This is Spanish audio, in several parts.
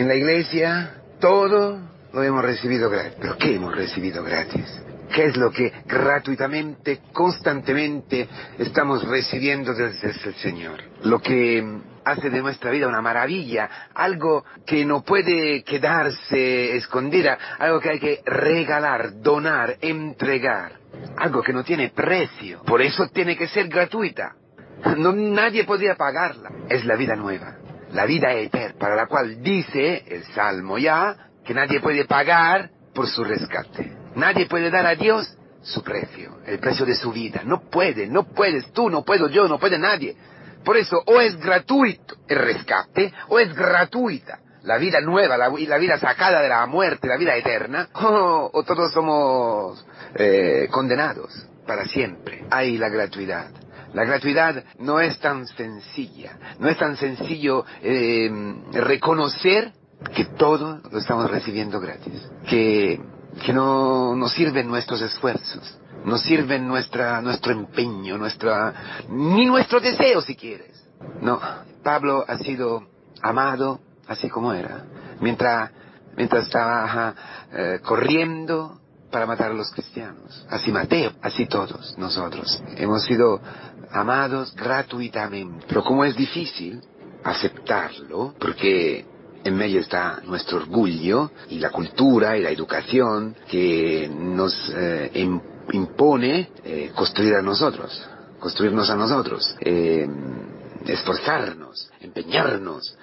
En la iglesia todo lo hemos recibido gratis. ¿Pero qué hemos recibido gratis? ¿Qué es lo que gratuitamente, constantemente estamos recibiendo desde el Señor? Lo que hace de nuestra vida una maravilla, algo que no puede quedarse escondida, algo que hay que regalar, donar, entregar, algo que no tiene precio, por eso tiene que ser gratuita. Nadie podría pagarla. Es la vida nueva, la vida eterna, para la cual dice el Salmo ya que nadie puede pagar por su rescate. Nadie puede dar a Dios su precio, el precio de su vida. No puede, no puedes tú, no puedo yo, no puede nadie. Por eso, o es gratuito el rescate, o es gratuita la vida nueva, la, la vida sacada de la muerte, la vida eterna, o, todos somos eh, condenados para siempre. Hay la gratuidad. La gratuidad no es tan sencilla, no es tan sencillo eh, reconocer que todo lo estamos recibiendo gratis, que, que no nos sirven nuestros esfuerzos, no sirven nuestra, nuestro empeño, nuestra, ni nuestro deseo si quieres. No, Pablo ha sido amado así como era, mientras, mientras estaba eh, corriendo para matar a los cristianos. Así Mateo, así todos nosotros. Hemos sido amados gratuitamente. Pero como es difícil aceptarlo, porque en medio está nuestro orgullo y la cultura y la educación que nos eh, impone eh, construir a nosotros, construirnos a nosotros, eh, esforzarnos, empeñarnos,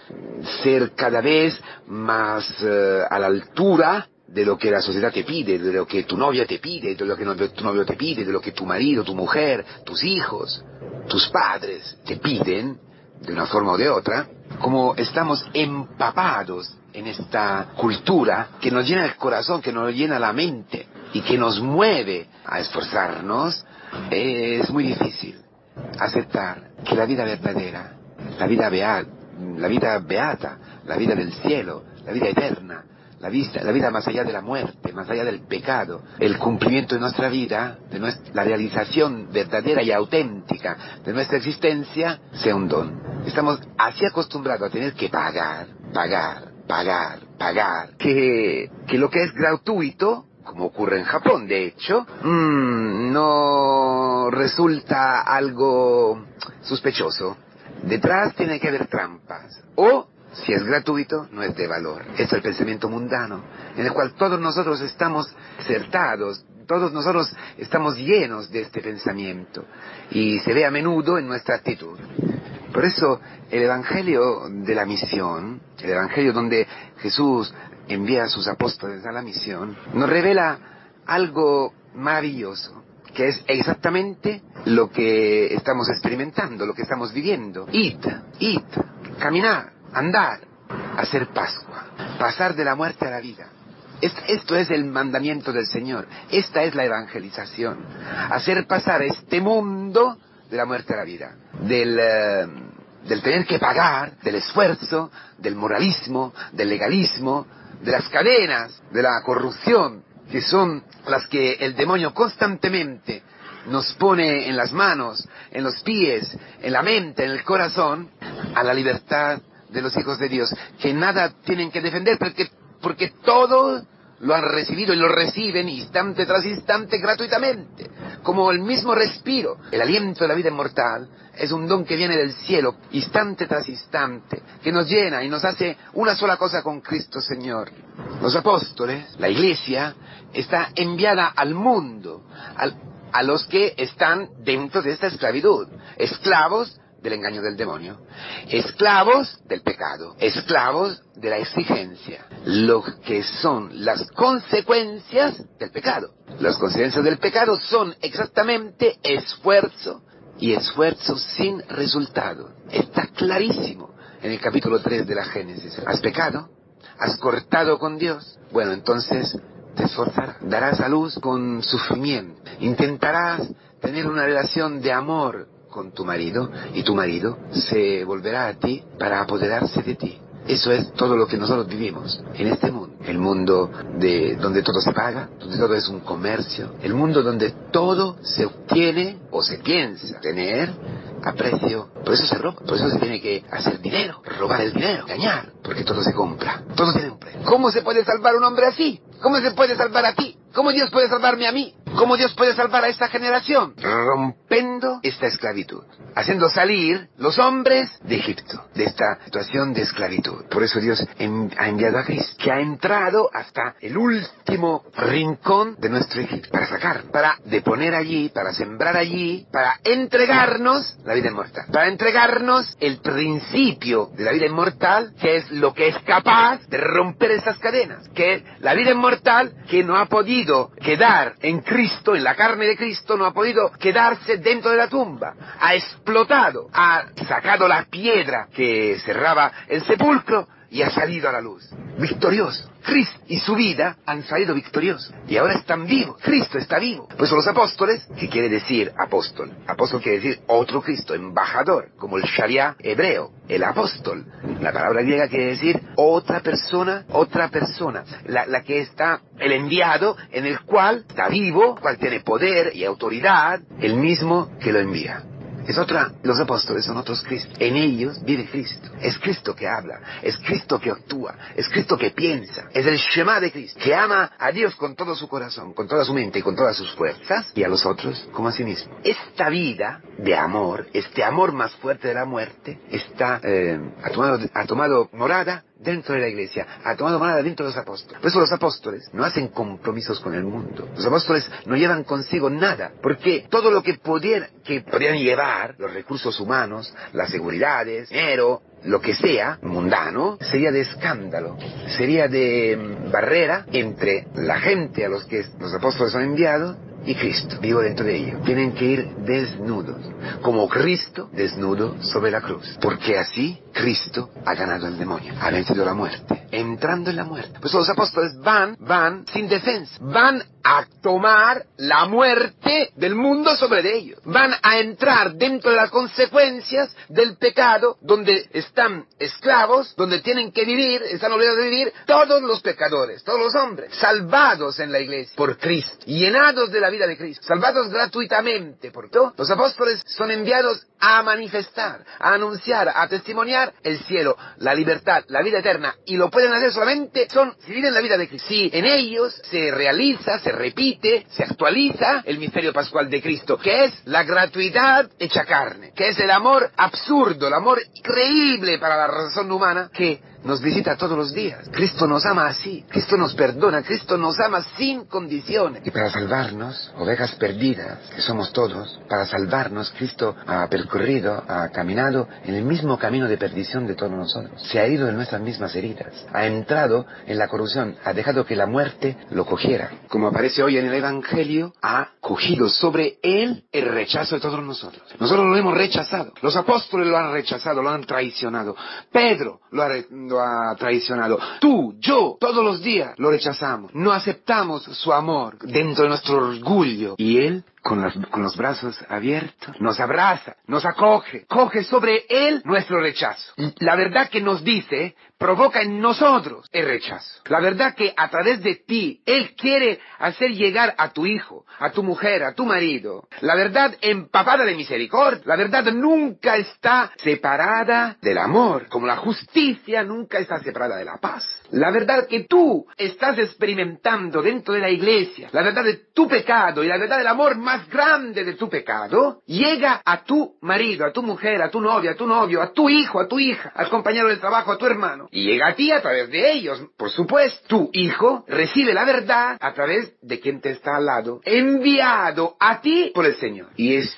ser cada vez más a la altura de lo que la sociedad te pide, de lo que tu novia te pide, de lo que tu novio te pide, de lo que tu marido, tu mujer, tus hijos, tus padres te piden, de una forma o de otra, como estamos empapados en esta cultura que nos llena el corazón, que nos llena la mente y que nos mueve a esforzarnos, es muy difícil aceptar que la vida verdadera, la vida, beata, la vida beata, la vida del cielo, la vida eterna, la, vista, la vida más allá de la muerte, más allá del pecado, el cumplimiento de nuestra vida, de nuestra, la realización verdadera y auténtica de nuestra existencia, sea un don. Estamos así acostumbrados a tener que pagar, pagar, pagar, pagar, que, que lo que es gratuito, como ocurre en Japón, de hecho, mmm, no resulta algo sospechoso. Detrás tiene que haber trampas. O si es gratuito, no es de valor. Es el pensamiento mundano, en el cual todos nosotros estamos certados, todos nosotros estamos llenos de este pensamiento y se ve a menudo en nuestra actitud. Por eso el Evangelio de la misión, el Evangelio donde Jesús envía a sus apóstoles a la misión, nos revela algo maravilloso, que es exactamente lo que estamos experimentando, lo que estamos viviendo. Id, id, caminar, andar, hacer Pascua, pasar de la muerte a la vida. Esto es el mandamiento del Señor, esta es la evangelización, hacer pasar este mundo de la muerte a la vida, del, eh, del tener que pagar, del esfuerzo, del moralismo, del legalismo, de las cadenas, de la corrupción, que son las que el demonio constantemente nos pone en las manos, en los pies, en la mente, en el corazón, a la libertad de los hijos de Dios, que nada tienen que defender porque, porque todo lo han recibido y lo reciben instante tras instante gratuitamente, como el mismo respiro. El aliento de la vida inmortal es un don que viene del cielo, instante tras instante, que nos llena y nos hace una sola cosa con Cristo Señor. Los apóstoles, la iglesia, está enviada al mundo, a los que están dentro de esta esclavitud, esclavos del engaño del demonio, esclavos del pecado, esclavos de la exigencia, lo que son las consecuencias del pecado. Las consecuencias del pecado son exactamente esfuerzo y esfuerzo sin resultado. Está clarísimo en el capítulo 3 de la Génesis. ¿Has pecado? ¿Has cortado con Dios? Bueno, entonces te esforzarás, darás a luz con sufrimiento, intentarás tener una relación de amor con tu marido y tu marido se volverá a ti para apoderarse de ti. Eso es todo lo que nosotros vivimos en este mundo. El mundo de donde todo se paga, donde todo es un comercio. El mundo donde todo se obtiene o se piensa tener a precio. Por eso se roba, por eso se tiene que hacer dinero, robar el dinero, engañar, porque todo se compra, todo tiene un precio. ¿Cómo se puede salvar un hombre así? ¿Cómo se puede salvar a ti? ¿Cómo Dios puede salvarme a mí? ¿Cómo Dios puede salvar a esta generación? Rompendo esta esclavitud, haciendo salir los hombres de Egipto, de esta situación de esclavitud. Por eso Dios ha enviado a Cristo, que ha entrado hasta el último rincón de nuestro Egipto, para sacar, para deponer allí, para sembrar allí, para entregarnos la vida inmortal, para entregarnos el principio de la vida inmortal, que es lo que es capaz de romper esas cadenas, que la vida inmortal que no ha podido quedar en Cristo, en la carne de Cristo, no ha podido quedarse dentro de la tumba. Ha explotado, ha sacado la piedra que cerraba el sepulcro y ha salido a la luz. Victorioso. Cristo y su vida han salido victoriosos. Y ahora están vivos. Cristo está vivo. Pues los apóstoles, ¿qué quiere decir apóstol? Apóstol quiere decir otro Cristo, embajador, como el Sharia hebreo, el apóstol. La palabra griega quiere decir otra persona, otra persona. La, la que está, el enviado, en el cual está vivo, cual tiene poder y autoridad, el mismo que lo envía. Es otra, los apóstoles son otros Cristos. En ellos vive Cristo. Es Cristo que habla, es Cristo que actúa, es Cristo que piensa. Es el Shema de Cristo, que ama a Dios con todo su corazón, con toda su mente y con todas sus fuerzas, y a los otros como a sí mismo. Esta vida de amor, este amor más fuerte de la muerte, está, eh, ha, tomado, ha tomado morada dentro de la iglesia, ha tomado morada dentro de los apóstoles. Por eso los apóstoles no hacen compromisos con el mundo. Los apóstoles no llevan consigo nada, porque todo lo que pudieran, que podrían llevar, los recursos humanos, las seguridades, dinero, lo que sea, mundano, sería de escándalo, sería de mm, barrera entre la gente a los que los apóstoles han enviado y Cristo vivo dentro de ellos. Tienen que ir desnudos, como Cristo desnudo sobre la cruz, porque así Cristo ha ganado el demonio, ha vencido la muerte, entrando en la muerte. Pues los apóstoles van, van sin defensa, van a tomar la muerte del mundo sobre ellos, van a entrar dentro de las consecuencias del pecado, donde están esclavos, donde tienen que vivir, están obligados a vivir todos los pecadores, todos los hombres, salvados en la iglesia por Cristo, llenados de la vida de Cristo, salvados gratuitamente por todo. Los apóstoles son enviados a manifestar, a anunciar, a testimoniar el cielo, la libertad, la vida eterna, y lo pueden hacer solamente son si viven la vida de Cristo. Si en ellos se realiza, se repite, se actualiza el misterio pascual de Cristo, que es la gratuidad hecha carne, que es el amor absurdo, el amor increíble para la razón humana, que nos visita todos los días. Cristo nos ama así, Cristo nos perdona, Cristo nos ama sin condiciones. Y para salvarnos, ovejas perdidas, que somos todos, para salvarnos, Cristo ha percorrido, ha caminado en el mismo camino de perdición de todos nosotros. Se ha ido en nuestras mismas heridas, ha entrado en la corrupción, ha dejado que la muerte lo cogiera. Como aparece hoy en el Evangelio, ha cogido sobre él el rechazo de todos nosotros. Nosotros lo hemos rechazado. Los apóstoles lo han rechazado, lo han traicionado. Pedro lo ha, ha traicionado. Tú, yo, todos los días lo rechazamos. No aceptamos su amor dentro de nuestro orgullo. Y Él con, los brazos abiertos, nos abraza, nos acoge, coge sobre Él nuestro rechazo. La verdad que nos dice provoca en nosotros el rechazo. La verdad que a través de ti Él quiere hacer llegar a tu hijo, a tu mujer, a tu marido, la verdad empapada de misericordia. La verdad nunca está separada del amor, como la justicia nunca está separada de la paz. La verdad que tú estás experimentando dentro de la iglesia, la verdad de tu pecado y la verdad del amor más grande de tu pecado, llega a tu marido, a tu mujer, a tu novia, a tu novio, a tu hijo, a tu hija, al compañero de trabajo, a tu hermano. Y llega a ti a través de ellos. Por supuesto, tu hijo recibe la verdad a través de quien te está al lado, enviado a ti por el Señor. Y es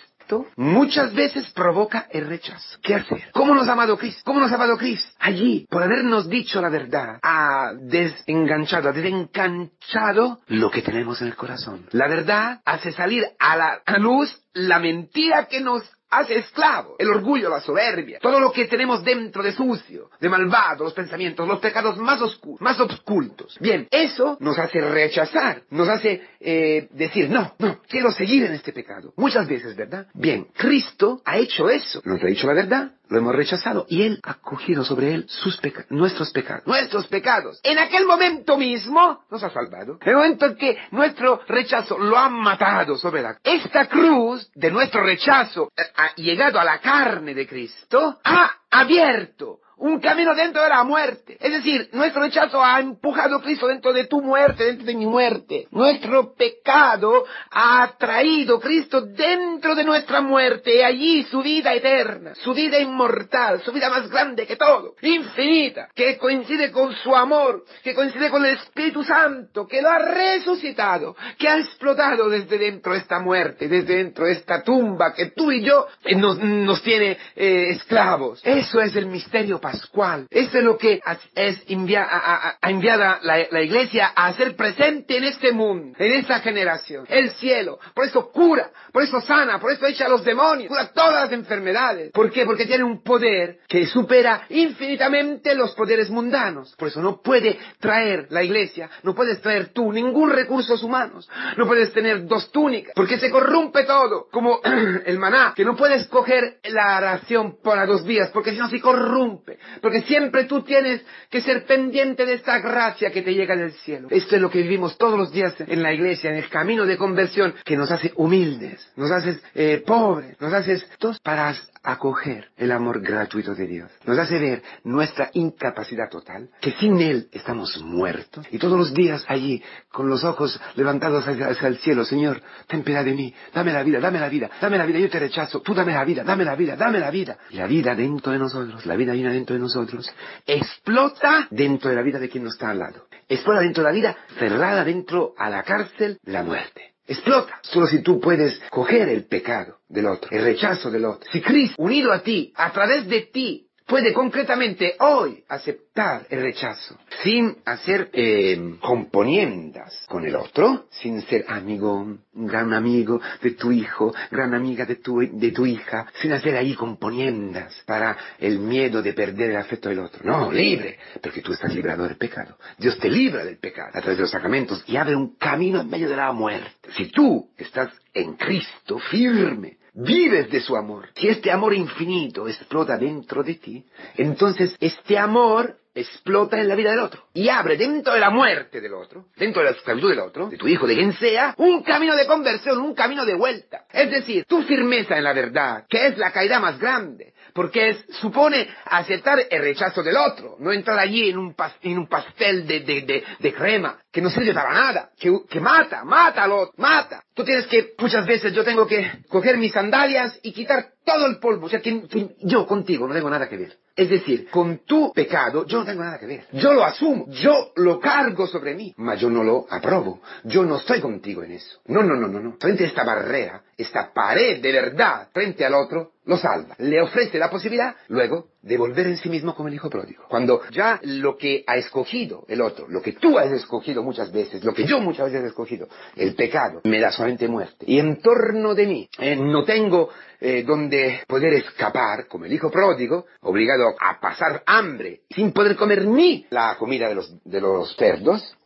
muchas veces provoca el rechazo. ¿Qué hacer? ¿Cómo nos ha amado Cristo? ¿Cómo nos ha amado Cristo? Allí, por habernos dicho la verdad, ha desenganchado, ha desencanchado lo que tenemos en el corazón. La verdad hace salir a la luz la mentira que nos hace esclavo. El orgullo, la soberbia, todo lo que tenemos dentro de sucio, de malvado, los pensamientos, los pecados más oscuros, más ocultos. Bien, eso nos hace rechazar, nos hace eh, decir, no, no, quiero seguir en este pecado. Muchas veces, ¿verdad? Bien, Cristo ha hecho eso, nos ha dicho la verdad, lo hemos rechazado y Él ha cogido sobre Él sus pecados, nuestros pecados, nuestros pecados. En aquel momento mismo nos ha salvado. En el momento en que nuestro rechazo lo ha matado sobre la... Esta cruz de nuestro rechazo eh, ha llegado a la carne de Cristo, ha abierto un camino dentro de la muerte. Es decir, nuestro rechazo ha empujado a Cristo dentro de tu muerte, dentro de mi muerte. Nuestro pecado ha traído a Cristo dentro de nuestra muerte y allí su vida eterna, su vida inmortal, su vida más grande que todo, infinita, que coincide con su amor, que coincide con el Espíritu Santo, que lo ha resucitado, que ha explotado desde dentro de esta muerte, desde dentro de esta tumba que tú y yo eh, nos, tiene eh, esclavos. Eso es el misterio pascual. Eso es lo que es ha enviado la, iglesia a hacer presente en este mundo, en esta generación. El cielo. Por eso cura, por eso sana, por eso echa a los demonios, cura todas las enfermedades. ¿Por qué? Porque tiene un poder que supera infinitamente los poderes mundanos. Por eso no puede traer la iglesia, no puedes traer tú ningún recursos humanos, no puedes tener dos túnicas, porque se corrompe todo, como el maná, que no puedes coger la ración para dos días, porque si no se corrompe. Porque siempre tú tienes que ser pendiente de esta gracia que te llega del cielo. Esto es lo que vivimos todos los días en la iglesia, en el camino de conversión, que nos hace humildes, nos hace eh, pobres, nos hace todos para acoger el amor gratuito de Dios. Nos hace ver nuestra incapacidad total, que sin Él estamos muertos. Y todos los días allí, con los ojos levantados hacia, el cielo, Señor, ten piedad de mí, dame la vida, dame la vida, dame la vida, yo te rechazo, tú dame la vida, dame la vida, dame la vida. La vida dentro de nosotros, la vida viene dentro de nosotros, explota dentro de la vida de quien nos está al lado. Explota dentro de la vida, cerrada dentro a la cárcel, la muerte explota. Solo si tú puedes coger el pecado del otro, el rechazo del otro. Si Cristo, unido a ti, a través de ti, puede concretamente hoy aceptar el rechazo sin hacer eh, componiendas con el otro, sin ser amigo, gran amigo de tu hijo, gran amiga de tu, de tu hija, sin hacer ahí componiendas para el miedo de perder el afecto del otro. No, libre, porque tú estás librado del pecado. Dios te libra del pecado a través de los sacramentos y abre un camino en medio de la muerte. Si tú estás en Cristo firme, vives de su amor. Si este amor infinito explota dentro de ti, entonces este amor explota en la vida del otro y abre dentro de la muerte del otro, dentro de la esclavitud del otro, de tu hijo, de quien sea, un camino de conversión, un camino de vuelta. Es decir, tu firmeza en la verdad, que es la caída más grande, porque supone aceptar el rechazo del otro, no entrar allí en un, pastel de, crema que no sirve para nada, que, mata, mata al otro, mata. Tú tienes que, muchas veces yo tengo que coger mis sandalias y quitar todo el polvo, o sea, yo contigo no tengo nada que ver. Es decir, con tu pecado yo no tengo nada que ver. Yo lo asumo, yo lo cargo sobre mí, mas yo no lo aprobo. Yo no estoy contigo en eso. No, no, no, no, no. Frente a esta barrera, esta pared de verdad frente al otro, lo salva. Le ofrece la posibilidad, luego, de volver en sí mismo como el hijo pródigo. Cuando ya lo que ha escogido el otro, lo que tú has escogido muchas veces, lo que yo muchas veces he escogido, el pecado, me da solamente muerte. Y en torno de mí eh, no tengo eh, donde poder escapar, como el hijo pródigo, obligado a pasar hambre, sin poder comer ni la comida de los, de los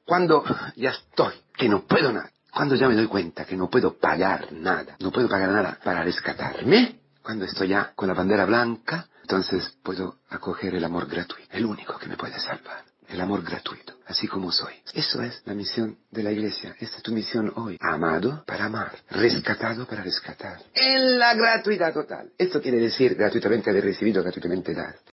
cuando ya estoy, que no puedo nada. Cuando ya me doy cuenta que no puedo pagar nada, no puedo pagar nada para rescatarme, cuando estoy ya con la bandera blanca, entonces puedo acoger el amor gratuito, el único que me puede salvar el amor gratuito, así como soy. Eso es la misión de la iglesia. Esta es tu misión hoy. Amado para amar, rescatado para rescatar. En la gratuidad total. Esto quiere decir gratuitamente haber recibido, gratuitamente dar.